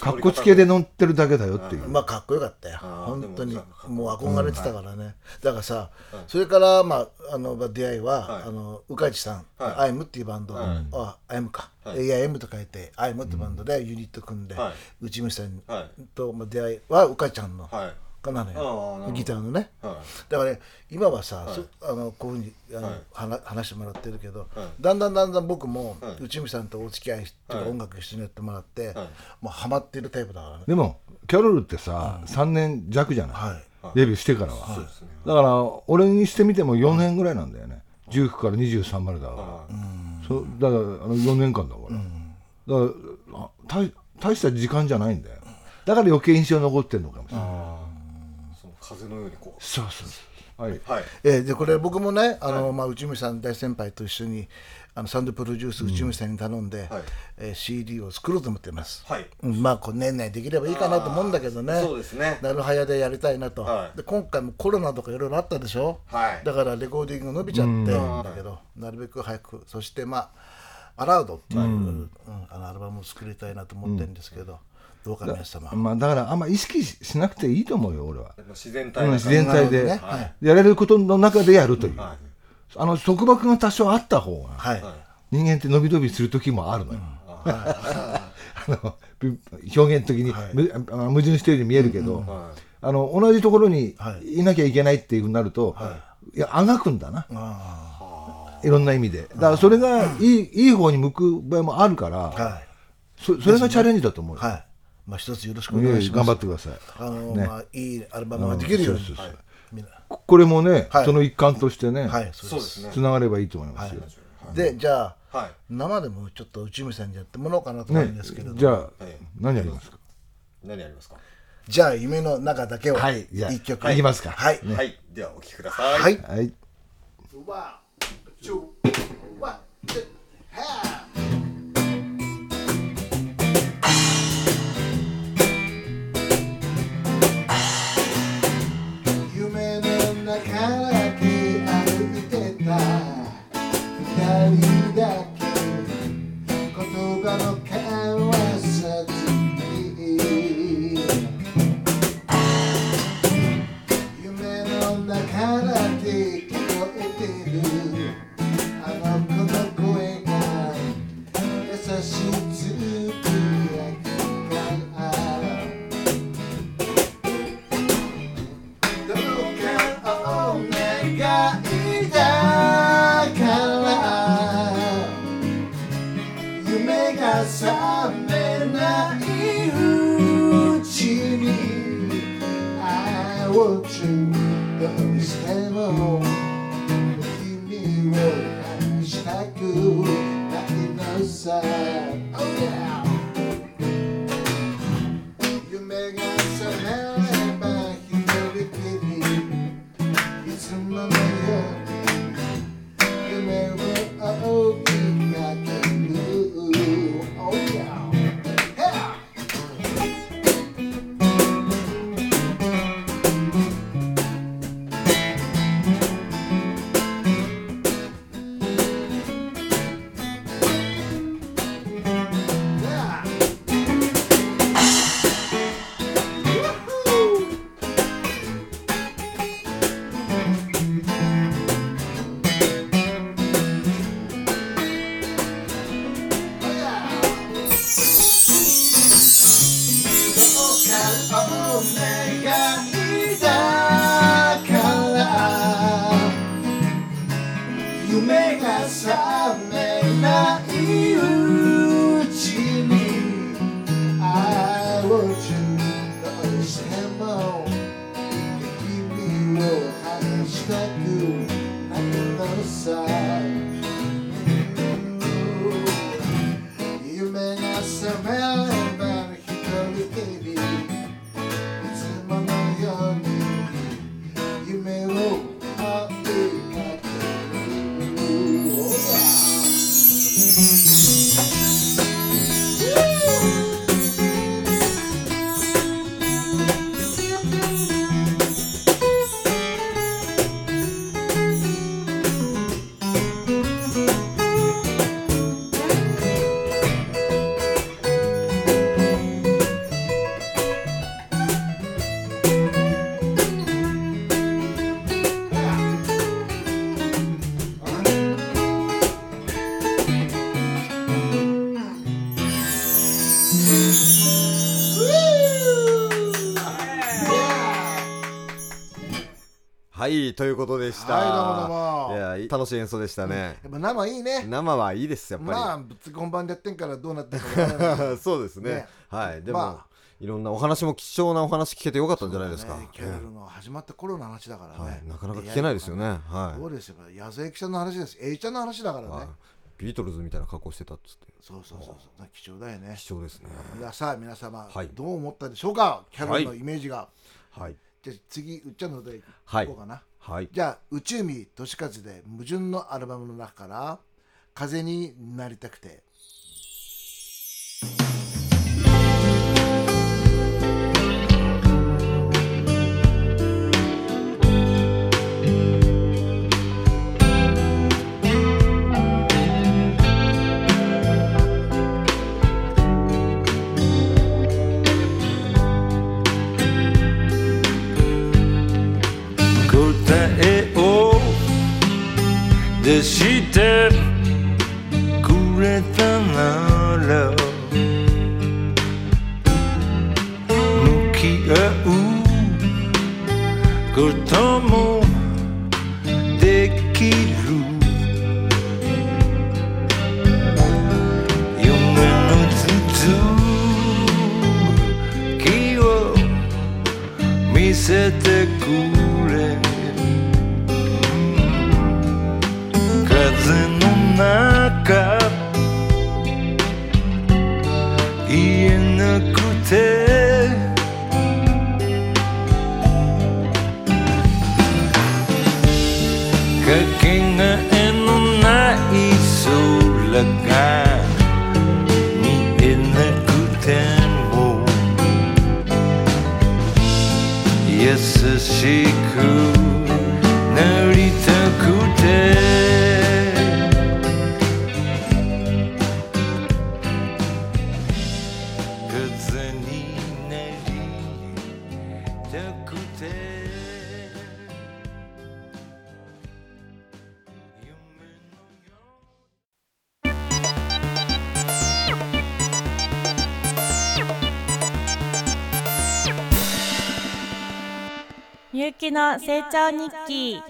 [SPEAKER 3] かっこつけで乗ってるだけだよっていう、
[SPEAKER 1] まあかっこよかったよ。本当に。
[SPEAKER 4] でも
[SPEAKER 1] もう憧れてたからね。だからさそれからまああのまあ出会いはあの宇梶さん
[SPEAKER 4] はい。
[SPEAKER 1] アイムっていうバンド。あアイムか。い。や M と書いてアイムってバンドでユニット組んで
[SPEAKER 4] はい。
[SPEAKER 1] 内村さん
[SPEAKER 4] はい。
[SPEAKER 1] とまあ出会いは宇梶ちゃんの。
[SPEAKER 4] あはい
[SPEAKER 1] がなのよ。ギターのね。
[SPEAKER 4] は
[SPEAKER 1] だからね今はさ、そあのこういうふうにあの、
[SPEAKER 4] はい。
[SPEAKER 1] 話話してもらってるけど、
[SPEAKER 4] はい。
[SPEAKER 1] だんだんだんだん僕も、
[SPEAKER 4] はい。
[SPEAKER 1] 内海さんとお付き合いと
[SPEAKER 4] はい。
[SPEAKER 1] か音楽一緒にやってもらって、
[SPEAKER 4] はい。
[SPEAKER 1] もうハマってるタイプだからね。
[SPEAKER 3] でもキャロルってさ、3年弱じゃない、
[SPEAKER 1] はい。
[SPEAKER 3] デビューしてからは、
[SPEAKER 4] そうですね。
[SPEAKER 3] だから俺にしてみても4年ぐらいなんだよね。19から23までだから、
[SPEAKER 4] はい。
[SPEAKER 3] そだからあの4年間だから、だからあ大大した時間じゃないんだよ。だから余計印象に残ってるのかもしれない、
[SPEAKER 4] 風のようにこ
[SPEAKER 3] そうそうそう。はい、
[SPEAKER 4] うはい。
[SPEAKER 1] えーでこれ僕もねあの、まあ、内海さん大先輩と一緒にあのサウンドプロデュース内海さんに頼んで、
[SPEAKER 4] はい。
[SPEAKER 1] えー CD を作ろうと思ってます、
[SPEAKER 4] はい。
[SPEAKER 1] うんまあこう年内できればいいかなと思うんだけどね。
[SPEAKER 4] そうですね。
[SPEAKER 1] なるはやでやりたいなと、
[SPEAKER 4] はい。
[SPEAKER 1] で今回もコロナとかいろいろあったでしょ、
[SPEAKER 4] はい。
[SPEAKER 1] だからレコーディング伸びちゃってん。だけど、なるべく早く。そしてまあアラウドっていう、うん。あのアルバムを作りたいなと思ってるんですけど、どうか皆様。
[SPEAKER 3] まあ、だからあんま意識ししなくていいと思うよ俺は、
[SPEAKER 4] 自然
[SPEAKER 3] うん、
[SPEAKER 4] 体な
[SPEAKER 3] 自然体で、
[SPEAKER 1] ね。はい。
[SPEAKER 3] やれることの中でやるという、
[SPEAKER 4] は
[SPEAKER 3] あの束縛が多少あった方が
[SPEAKER 1] はい、
[SPEAKER 3] 人間って伸び伸びする時もあるのよ、あのび表現的に、むあの矛盾してるように見えるけど、
[SPEAKER 4] はい。
[SPEAKER 3] あの同じところに
[SPEAKER 1] はい。
[SPEAKER 3] いなきゃいけないっていうふうになると、い、やあがくんだな、
[SPEAKER 1] あ
[SPEAKER 3] いろんな意味で。だからそれがいいいい方に向く場合もあるから、
[SPEAKER 1] ーはい。
[SPEAKER 3] そそれがチャレンジだと思うよ、
[SPEAKER 1] はいまあ一つよろしくお願いします。
[SPEAKER 3] 頑張ってください。
[SPEAKER 1] あの、
[SPEAKER 3] ね。
[SPEAKER 1] まあいいアルバムができるように、
[SPEAKER 3] ここれもね、
[SPEAKER 1] はい。
[SPEAKER 3] その一環としてね、
[SPEAKER 1] はいそうです。
[SPEAKER 4] ね。
[SPEAKER 3] つながればいいと思いますよ、
[SPEAKER 1] でじゃあ、
[SPEAKER 4] はい。
[SPEAKER 1] 生でもちょっと内海さんにやってもらおうかなと思うんですけれども、
[SPEAKER 3] じゃあ、
[SPEAKER 4] はい
[SPEAKER 3] 何やりますか？
[SPEAKER 4] 何ありますか？
[SPEAKER 1] じゃあ夢の中だけを
[SPEAKER 3] はい。じゃあ
[SPEAKER 1] 一曲。
[SPEAKER 3] いきますか。
[SPEAKER 1] はい、
[SPEAKER 4] はい。ではお聴きください。
[SPEAKER 1] はい。
[SPEAKER 3] はい。
[SPEAKER 1] ワン、ツー、ワン、ツー、ハーい
[SPEAKER 2] ということでした。
[SPEAKER 1] はいどうもどうも
[SPEAKER 2] いやい楽しい演奏でしたね、
[SPEAKER 1] やっぱ生いいね。
[SPEAKER 2] 生はいいですやっぱり、
[SPEAKER 1] まあぶっつけ本番でやってんからどうなってるか
[SPEAKER 2] そうですね。
[SPEAKER 1] ね。
[SPEAKER 2] はい。でも、
[SPEAKER 1] ま
[SPEAKER 2] いろんなお話も貴重なお話聞けてよかったんじゃないですか、
[SPEAKER 1] ねキャロルの始まった頃の話だからね、
[SPEAKER 2] はい、なかなか聞けないですよね。は
[SPEAKER 1] そうですよ矢沢永吉さんの話です。A ちゃんの話だから
[SPEAKER 2] い。
[SPEAKER 1] ね、
[SPEAKER 2] はい。ビートルズみたいな格好してたっつって。
[SPEAKER 1] そうそうそうそう。貴重だよね。
[SPEAKER 2] 貴重ですね。
[SPEAKER 1] さあ皆様、
[SPEAKER 2] はい。
[SPEAKER 1] どう思ったでしょうか？キャロルのイメージが、
[SPEAKER 2] はい。
[SPEAKER 1] じゃあ次うっちゃんのでいこうかな、
[SPEAKER 2] はい
[SPEAKER 1] じゃあ宇宙海利和で矛盾のアルバムの中から風になりたくて。
[SPEAKER 5] 見せてくれ。風の中。言えなくて。の
[SPEAKER 6] 成長日記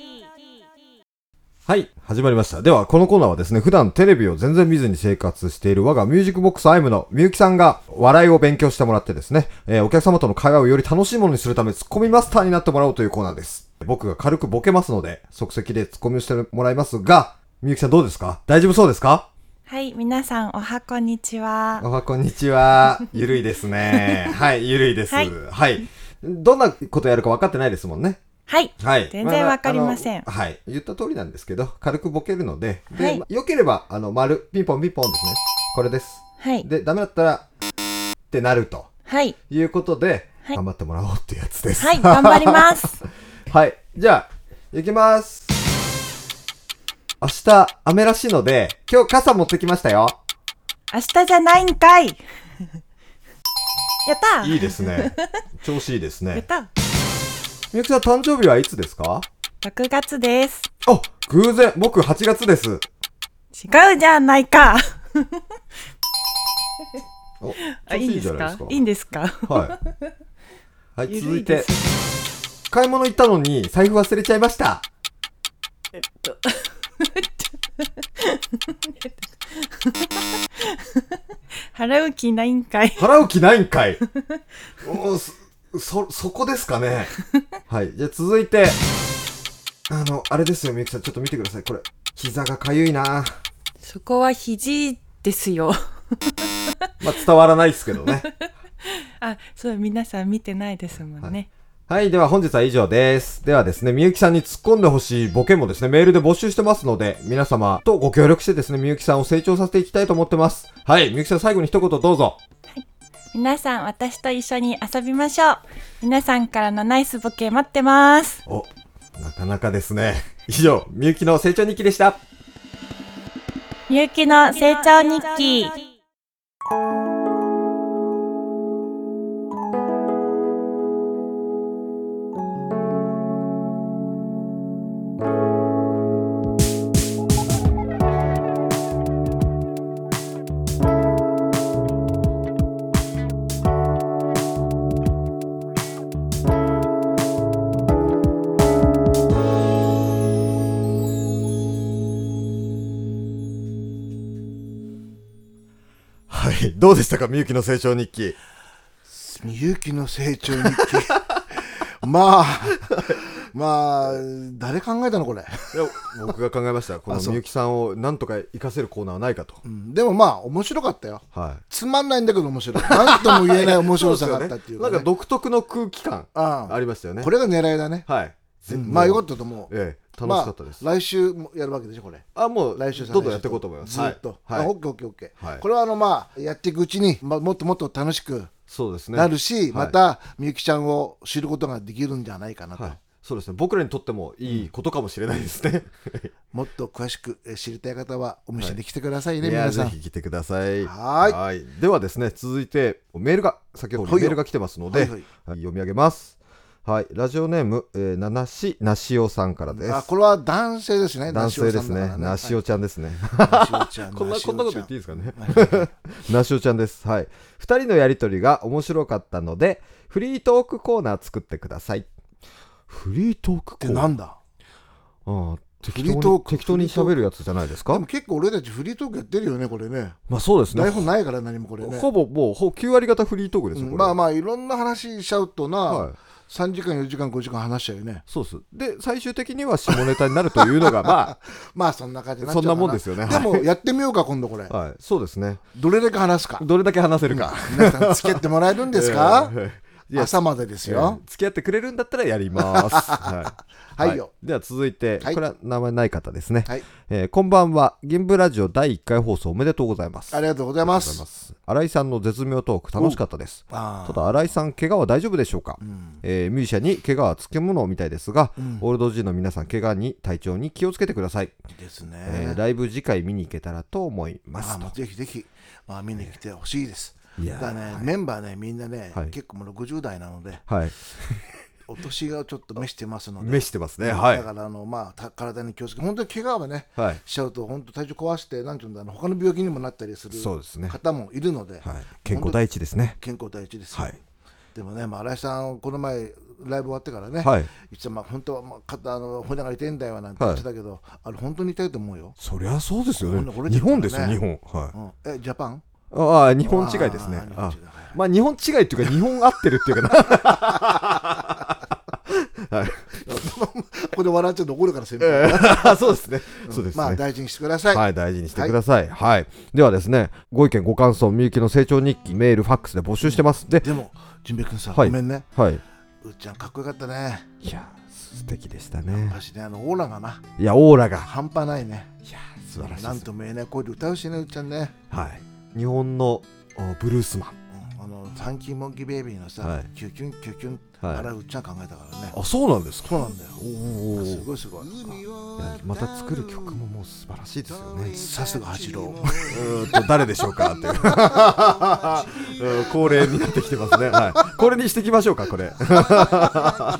[SPEAKER 2] はい、始まりました。では、このコーナーはですね、普段テレビを全然見ずに生活している我がミュージックボックスアイムのみゆきさんが笑いを勉強してもらってですね、えーお客様との会話をより楽しいものにするためツッコミマスターになってもらおうというコーナーです。僕が軽くボケますので、即席でツッコミをしてもらいますが、みゆきさんどうですか？大丈夫そうですか？
[SPEAKER 6] はい、皆さんおはこんにちは。
[SPEAKER 2] おはこんにちは。ゆるいですね。はい、ゆるいです。は
[SPEAKER 6] はいい。
[SPEAKER 2] どんなことやるか分かってないですもんね。
[SPEAKER 6] はい。
[SPEAKER 2] はい。
[SPEAKER 6] 全然わかりません
[SPEAKER 2] あのはい。言った通りなんですけど、軽くボケるので、で、
[SPEAKER 6] はい
[SPEAKER 2] ければ、あの、丸、ピンポンピンポンですね。これです。
[SPEAKER 6] はい。
[SPEAKER 2] で、ダメだったら、ってなると
[SPEAKER 6] はい。
[SPEAKER 2] いうことで、
[SPEAKER 6] はい
[SPEAKER 2] 頑張ってもらおうってやつです。
[SPEAKER 6] はい、頑張ります。
[SPEAKER 2] はい。じゃあ、行きます。明日、雨らしいので、今日傘持ってきましたよ。
[SPEAKER 6] 明日じゃないんかい。やった
[SPEAKER 2] いいですね。調子いいですね。
[SPEAKER 6] やった
[SPEAKER 2] みゆきさん、誕生日はいつですか
[SPEAKER 6] !6 月です。
[SPEAKER 2] あ、偶然、僕8月です。
[SPEAKER 6] 違うじゃないか。
[SPEAKER 2] お、
[SPEAKER 6] あ、いいんですか？いいんですか？
[SPEAKER 2] はい。はい、
[SPEAKER 6] ゆ
[SPEAKER 2] 続いて買い物行ったのに財布忘れちゃいました。
[SPEAKER 6] えっと。払う気ないんかい。
[SPEAKER 2] 払う気ないんかい。おそ、そ、そこですかね。はい、じゃあ続いて、あの、あれですよ、みゆきさん、ちょっと見てください。これ、膝がかゆいな。
[SPEAKER 6] そこは肘ですよ。
[SPEAKER 2] まあ、伝わらないですけどね。
[SPEAKER 6] あ、そう、皆さん見てないですもんね。
[SPEAKER 2] はい、では本日は以上です。ではですね、みゆきさんに突っ込んでほしいボケもですね、メールで募集してますので、皆様とご協力してですね、みゆきさんを成長させていきたいと思ってます。はい、みゆきさん最後に一言どうぞ。
[SPEAKER 6] 皆さん、私と一緒に遊びましょう。皆さんからのナイスボケ待ってます。
[SPEAKER 2] お、なかなかですね。以上、みゆきの成長日記でした。
[SPEAKER 6] みゆきの成長日記。
[SPEAKER 2] どうでしたか、みゆきの成長日記。
[SPEAKER 1] みゆきの成長日記？まあまあ誰考えたのこれ、
[SPEAKER 2] いや僕が考えました。このみゆきさんをなんとか活かせるコーナーはないかと。
[SPEAKER 1] うん。でもまあ面白かったよ。
[SPEAKER 2] はい。
[SPEAKER 1] つまんないんだけど面白い。何とも言えない面白さがあったっていうか,、ね。
[SPEAKER 2] なんか独特の空気感
[SPEAKER 1] あ
[SPEAKER 2] りましたよね。
[SPEAKER 1] これが狙いだね、
[SPEAKER 2] はい。
[SPEAKER 1] うんまあよかったと思う。
[SPEAKER 2] ええ、楽しかったです。
[SPEAKER 1] まあ、来週もやるわけでしょこれ
[SPEAKER 2] あ、もう、
[SPEAKER 1] 来週
[SPEAKER 2] どんどんやっていこうと思います。
[SPEAKER 1] ずっと、
[SPEAKER 2] はい。はい
[SPEAKER 1] あオッケーオッケーオッケー、
[SPEAKER 2] はい
[SPEAKER 1] これはあのまあやっていくうちに、まあ、もっともっと楽しく
[SPEAKER 2] そうですね。
[SPEAKER 1] なるし、
[SPEAKER 2] はい
[SPEAKER 1] またみゆきちゃんを知ることができるんじゃないかなと、
[SPEAKER 2] はい。そうですね。僕らにとってもいいことかもしれないですね。
[SPEAKER 1] もっと詳しくえ知りたい方はお店に来てくださいね、
[SPEAKER 2] いや
[SPEAKER 1] 皆さん
[SPEAKER 2] ぜひ来てください。
[SPEAKER 1] はーい
[SPEAKER 2] ではですね、続いてメールが先ほどメールが来てますので、
[SPEAKER 1] はいはい
[SPEAKER 2] はい読み上げます。はい、ラジオネーム、えー、ななしなしおさんからです。
[SPEAKER 1] あこれは男性ですね。
[SPEAKER 2] 男性ですね。な
[SPEAKER 1] な
[SPEAKER 2] しおちゃんですね。こんな、こんなこと言っていいですかね。なしおちゃんです。はい。二人のやりとりが面白かったので、フリートークコーナー作ってください。フリートークコ
[SPEAKER 1] って
[SPEAKER 2] ー？ナー
[SPEAKER 1] なんだ？
[SPEAKER 2] ああ適当に適当に喋るやつじゃないですか？
[SPEAKER 1] でも結構俺たちフリートークやってるよねこれね。
[SPEAKER 2] まあそうですね。
[SPEAKER 1] 台本ないから何もこれね。
[SPEAKER 2] ほぼもうほ9割方フリートークですよ、
[SPEAKER 1] うんまあまあいろんな話しちゃうとな、
[SPEAKER 2] はい
[SPEAKER 1] 3時間4時間5時間話しちゃうよね。
[SPEAKER 2] そうです。で最終的には下ネタになるというのがま
[SPEAKER 1] まあそんな感じ
[SPEAKER 2] そんなもんですよね。
[SPEAKER 1] でもやってみようか今度これ、
[SPEAKER 2] あはい。そうですね。
[SPEAKER 1] どれだけ話すか。
[SPEAKER 2] どれだけ話せるか、
[SPEAKER 1] 皆さん付き合ってもらえるんですか、
[SPEAKER 2] えー
[SPEAKER 1] 朝までです
[SPEAKER 2] え
[SPEAKER 1] よ
[SPEAKER 2] ー、付き合ってくれるんだったらやります。はい、
[SPEAKER 1] はいよ。
[SPEAKER 2] では続いて、
[SPEAKER 1] はい。
[SPEAKER 2] これは名前ない方ですね。
[SPEAKER 1] はい。
[SPEAKER 2] えーこんばんは。銀ブラジオ第1回放送おめでとうございます。
[SPEAKER 1] ありがとうございます。
[SPEAKER 2] 新井さんの絶妙トーク楽しかったです。
[SPEAKER 1] あ
[SPEAKER 2] ただ新井さん怪我は大丈夫でしょうか、えーミュージシャンに怪我はつきものみたいですが、オールド G の皆さん怪我に体調に気をつけてください、
[SPEAKER 1] あですね、
[SPEAKER 2] えーライブ次回見に行けたらと思います。
[SPEAKER 1] ぜひぜひ、まあ、見に来てほしいです
[SPEAKER 2] いやー
[SPEAKER 1] だからね、メンバーねみんなね、
[SPEAKER 2] はい。
[SPEAKER 1] 結構もう60代なので
[SPEAKER 2] はい。
[SPEAKER 1] お年がちょっと召してますので
[SPEAKER 2] 召してますねはい。
[SPEAKER 1] だからあの、まあ、た体に気をつけて本当に怪我はね、
[SPEAKER 2] はい。
[SPEAKER 1] しちゃうと本当体調壊してなんていうんだろう他の病気にもなったりする方もいるので、
[SPEAKER 2] はい。健康第一ですね。
[SPEAKER 1] 健康第一ですよ、
[SPEAKER 2] はい。
[SPEAKER 1] でもね、まあ、新井さんこの前ライブ終わってからね、
[SPEAKER 2] はい。
[SPEAKER 1] いつもまあ本当はまあ肩あの骨が痛いんだよなんて言ってたけど、あれ本当に痛いと思うよ、
[SPEAKER 2] そりゃそうですよね。日本ですよ日本。はい。
[SPEAKER 1] うん、えジャパン？
[SPEAKER 2] ああ日本違いですねあまあ日本違いっていうか日本合ってるっていうかな はい
[SPEAKER 1] ここで笑っちゃうと怒るから先輩、
[SPEAKER 2] そうですね。そうですね。
[SPEAKER 1] まあ大事にしてください、
[SPEAKER 2] はい、大事にしてください。はい。ではですね、ご意見、ご感想、みゆきの成長日記、メール、ファックスで募集してます。で、
[SPEAKER 1] でも純平君さ、
[SPEAKER 2] はい
[SPEAKER 1] ごめんね
[SPEAKER 2] はい。
[SPEAKER 1] うっちゃんかっこよかったね
[SPEAKER 2] いや、素敵でしたね。
[SPEAKER 1] 私ねあのオーラがない
[SPEAKER 2] や、オーラが。
[SPEAKER 1] 半端ないね
[SPEAKER 2] いや、素晴らしい。
[SPEAKER 1] なんとも言えない声で歌うしねうっちゃんね、
[SPEAKER 2] はい。日本のおブルースマン。
[SPEAKER 1] うんあのファンキーモンキーベイビーのさ、
[SPEAKER 2] はい
[SPEAKER 1] キュキュンキュキュン、
[SPEAKER 2] はい
[SPEAKER 1] あれはうっちゃん考えたからね
[SPEAKER 2] あ、そうなんですか？
[SPEAKER 1] そうなんだよ
[SPEAKER 2] おお。
[SPEAKER 1] すごいすごい
[SPEAKER 2] また作る曲ももう素晴らしいですよね。
[SPEAKER 1] さすが八郎
[SPEAKER 2] うーんと誰でしょうか？っていううん 恒例になってきてますね。はい。これにしていきましょうかこれ。
[SPEAKER 1] は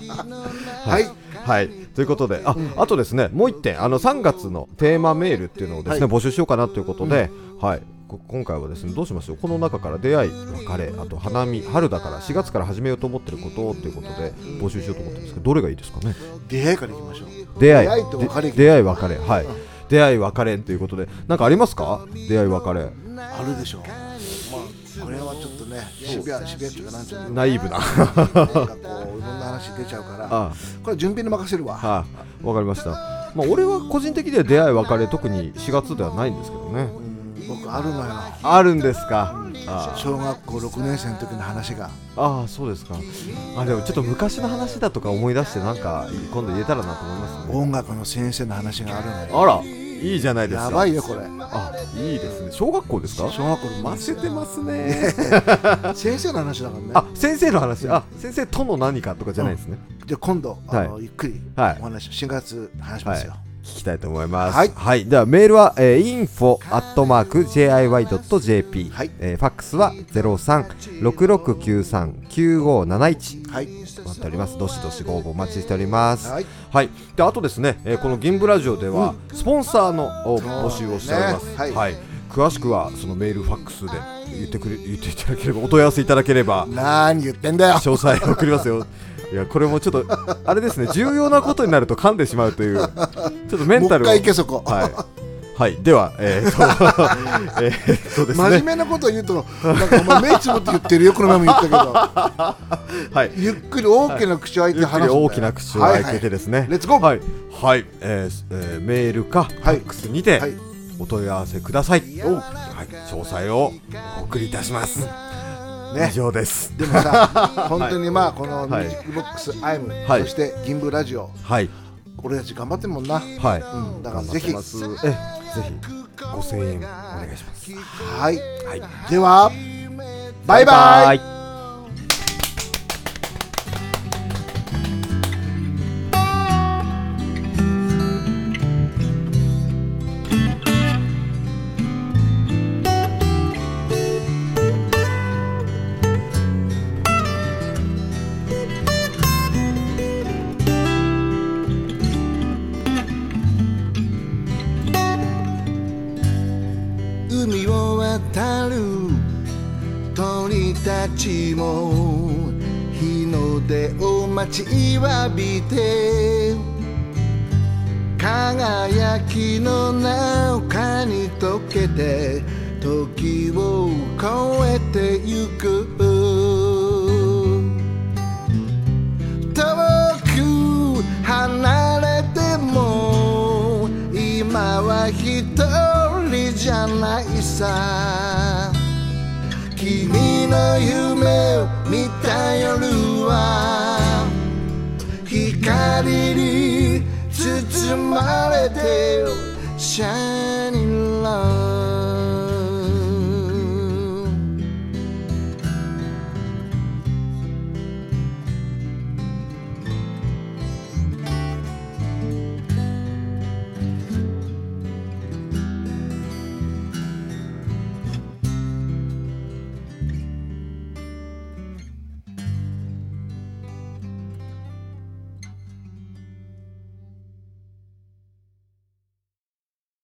[SPEAKER 1] い
[SPEAKER 2] はい。ということで、あ、あとですね、もう一点、あの3月のテーマメールっていうのをですね、
[SPEAKER 1] はい
[SPEAKER 2] 募集しようかなということで、はい。こ今回はですね、どうしましょう。この中から出会い、別れ、あと花見、春だから4月から始めようと思ってることっていうことで募集しようと思ってるんですけど、どれがいいですかね？
[SPEAKER 1] 出会いからいきましょう。
[SPEAKER 2] 出会い。
[SPEAKER 1] 出会いと別れ。
[SPEAKER 2] で出会い別れ。はい、出会い別れということで。なんかありますか？出会い別れ。
[SPEAKER 1] あるでしょう。まあこれはちょっとね渋谷渋谷っていうかなんていうの
[SPEAKER 2] ナイーブな。
[SPEAKER 1] なんかこういろんな話出ちゃうから。
[SPEAKER 2] あ
[SPEAKER 1] これ準備に任せるわ。
[SPEAKER 2] はいわかりました。まあ俺は個人的には出会い別れ特に4月ではないんですけどね。
[SPEAKER 1] うん僕あるのよ。
[SPEAKER 2] あるんですか？あ
[SPEAKER 1] 小学校6年生の時の話が。
[SPEAKER 2] ああそうですか。あでもちょっと昔の話だとか思い出してなんか今度言えたらなと思いますね。
[SPEAKER 1] 音楽の先生の話があるのよ。
[SPEAKER 2] あらいいじゃないですか。
[SPEAKER 1] やばいよこれ。
[SPEAKER 2] あいいですね。小学校ですか？
[SPEAKER 1] 小学校の
[SPEAKER 2] ませてますね。
[SPEAKER 1] 先生の話だからね。
[SPEAKER 2] あ先生の話。あ先生との何かとかじゃないですね、
[SPEAKER 1] じゃあ今度あの、
[SPEAKER 2] は
[SPEAKER 1] ゆっくり
[SPEAKER 2] はい。
[SPEAKER 1] お話4月話しますよ、
[SPEAKER 2] 聞きたいと思います。
[SPEAKER 1] はい
[SPEAKER 2] ではメールは、えー、info.jiy.jp、
[SPEAKER 1] はい
[SPEAKER 2] えーファックスは0366939571
[SPEAKER 1] はい
[SPEAKER 2] 待っております。どしどしご応募お待ちしております。
[SPEAKER 1] はい
[SPEAKER 2] はい。であとですね、えーこの銀ブラジオでは、スポンサーのお募集をしております。
[SPEAKER 1] ねはい
[SPEAKER 2] 詳しくはそのメールファックスで言ってくれ言っていただければお問い合わせいただければ
[SPEAKER 1] 何言ってんだよ
[SPEAKER 2] 詳細を送りますよ。いやこれもちょっとあれですね重要なことになると噛んでしまうというちょっとメンタルを。
[SPEAKER 1] もう一回行けそこ
[SPEAKER 2] はい。はい。ではえー、とえーとです
[SPEAKER 1] 真面
[SPEAKER 2] ね
[SPEAKER 1] 目なことを言うとなんかお前目つぶって言ってるよこの前も言ったけど。
[SPEAKER 2] はい。
[SPEAKER 1] ゆっくり大きな口を開いて話す
[SPEAKER 2] 大きな口を開けてですね、
[SPEAKER 1] はいはい。レッツゴー
[SPEAKER 2] はい、はいえーえーメールかファックスにて
[SPEAKER 1] はい。
[SPEAKER 2] お問い合わせください、はい、詳細をお送りいたします、
[SPEAKER 1] ね。
[SPEAKER 2] 以上です。
[SPEAKER 1] でもさ本当にまあこのミ
[SPEAKER 2] はい。
[SPEAKER 1] ュージックボックスアイム
[SPEAKER 2] はい。
[SPEAKER 1] そして銀ぶラジオ。
[SPEAKER 2] はい。
[SPEAKER 1] 俺たち頑張ってんもんな。
[SPEAKER 2] はい、
[SPEAKER 1] うん。だからぜひ。
[SPEAKER 2] えぜひ。ご声援お願いします。
[SPEAKER 1] はい。
[SPEAKER 2] はい。
[SPEAKER 1] ではバイバイ。
[SPEAKER 2] イ
[SPEAKER 1] びて輝きの中に溶けて時を越えてゆく。遠く離れても今は一人じゃないさ。君の夢を見た夜は光に包まれて Shining Light